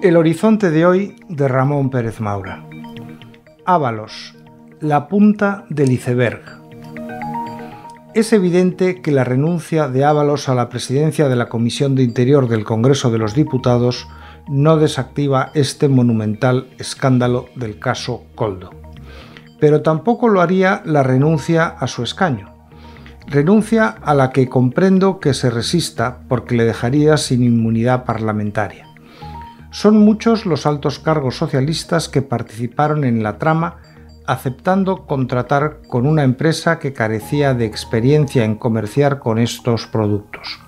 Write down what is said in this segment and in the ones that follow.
El horizonte de hoy de Ramón Pérez Maura. Ábalos, la punta del iceberg. Es evidente que la renuncia de Ábalos a la presidencia de la Comisión de Interior del Congreso de los Diputados no desactiva este monumental escándalo del caso Coldo. Pero tampoco lo haría la renuncia a su escaño. Renuncia a la que comprendo que se resista porque le dejaría sin inmunidad parlamentaria. Son muchos los altos cargos socialistas que participaron en la trama aceptando contratar con una empresa que carecía de experiencia en comerciar con estos productos.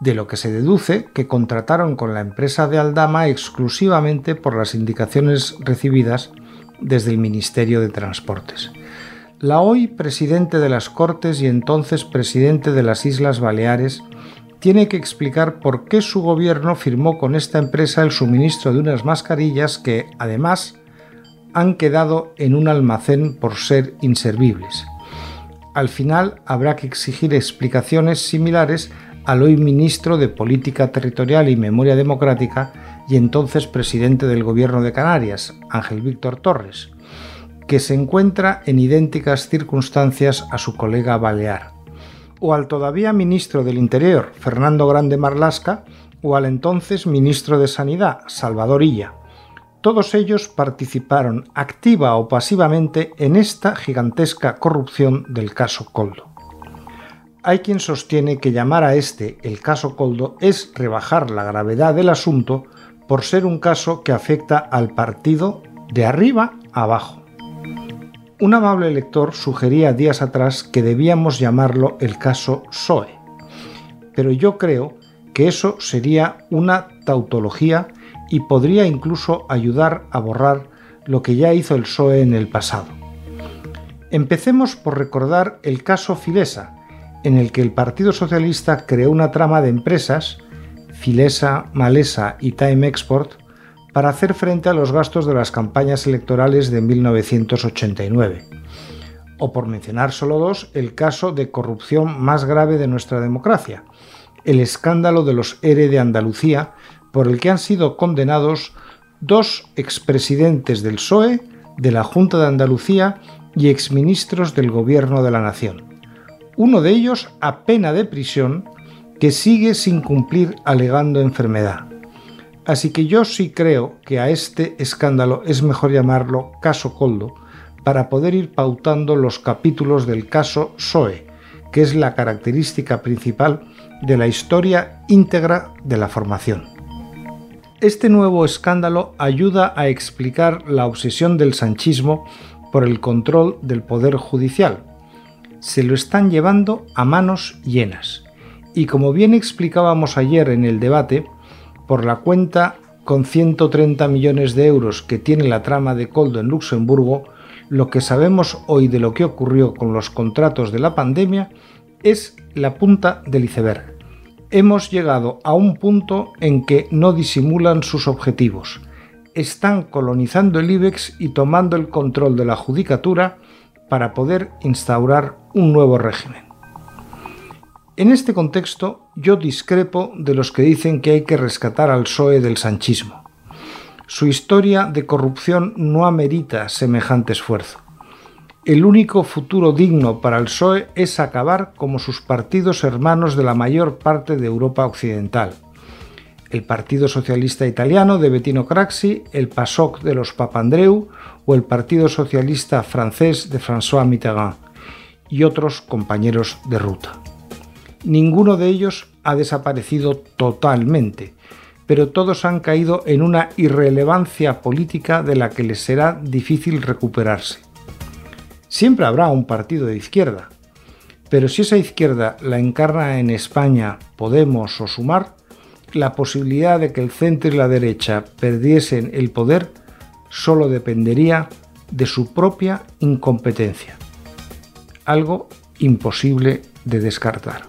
De lo que se deduce que contrataron con la empresa de Aldama exclusivamente por las indicaciones recibidas desde el Ministerio de Transportes. La hoy presidente de las Cortes y entonces presidente de las Islas Baleares tiene que explicar por qué su gobierno firmó con esta empresa el suministro de unas mascarillas que, además, han quedado en un almacén por ser inservibles. Al final habrá que exigir explicaciones similares al hoy ministro de Política Territorial y Memoria Democrática y entonces presidente del Gobierno de Canarias, Ángel Víctor Torres, que se encuentra en idénticas circunstancias a su colega balear o al todavía ministro del Interior, Fernando Grande Marlasca, o al entonces ministro de Sanidad, Salvador Illa. Todos ellos participaron activa o pasivamente en esta gigantesca corrupción del caso Coldo. Hay quien sostiene que llamar a este el caso Coldo es rebajar la gravedad del asunto por ser un caso que afecta al partido de arriba a abajo. Un amable lector sugería días atrás que debíamos llamarlo el caso SOE, pero yo creo que eso sería una tautología y podría incluso ayudar a borrar lo que ya hizo el PSOE en el pasado. Empecemos por recordar el caso Filesa, en el que el Partido Socialista creó una trama de empresas, Filesa, Malesa y Time Export, para hacer frente a los gastos de las campañas electorales de 1989. O por mencionar solo dos, el caso de corrupción más grave de nuestra democracia, el escándalo de los ERE de Andalucía, por el que han sido condenados dos expresidentes del PSOE, de la Junta de Andalucía y exministros del Gobierno de la Nación. Uno de ellos a pena de prisión que sigue sin cumplir alegando enfermedad. Así que yo sí creo que a este escándalo es mejor llamarlo caso Coldo para poder ir pautando los capítulos del caso SOE, que es la característica principal de la historia íntegra de la formación. Este nuevo escándalo ayuda a explicar la obsesión del sanchismo por el control del poder judicial. Se lo están llevando a manos llenas. Y como bien explicábamos ayer en el debate, por la cuenta con 130 millones de euros que tiene la trama de Coldo en Luxemburgo, lo que sabemos hoy de lo que ocurrió con los contratos de la pandemia es la punta del iceberg. Hemos llegado a un punto en que no disimulan sus objetivos. Están colonizando el IBEX y tomando el control de la judicatura para poder instaurar un nuevo régimen. En este contexto, yo discrepo de los que dicen que hay que rescatar al PSOE del sanchismo. Su historia de corrupción no amerita semejante esfuerzo. El único futuro digno para el PSOE es acabar como sus partidos hermanos de la mayor parte de Europa Occidental. El Partido Socialista Italiano de Bettino Craxi, el PASOK de los Papandreou o el Partido Socialista francés de François Mitterrand y otros compañeros de ruta. Ninguno de ellos ha desaparecido totalmente, pero todos han caído en una irrelevancia política de la que les será difícil recuperarse. Siempre habrá un partido de izquierda, pero si esa izquierda la encarna en España Podemos o Sumar, la posibilidad de que el centro y la derecha perdiesen el poder solo dependería de su propia incompetencia, algo imposible de descartar.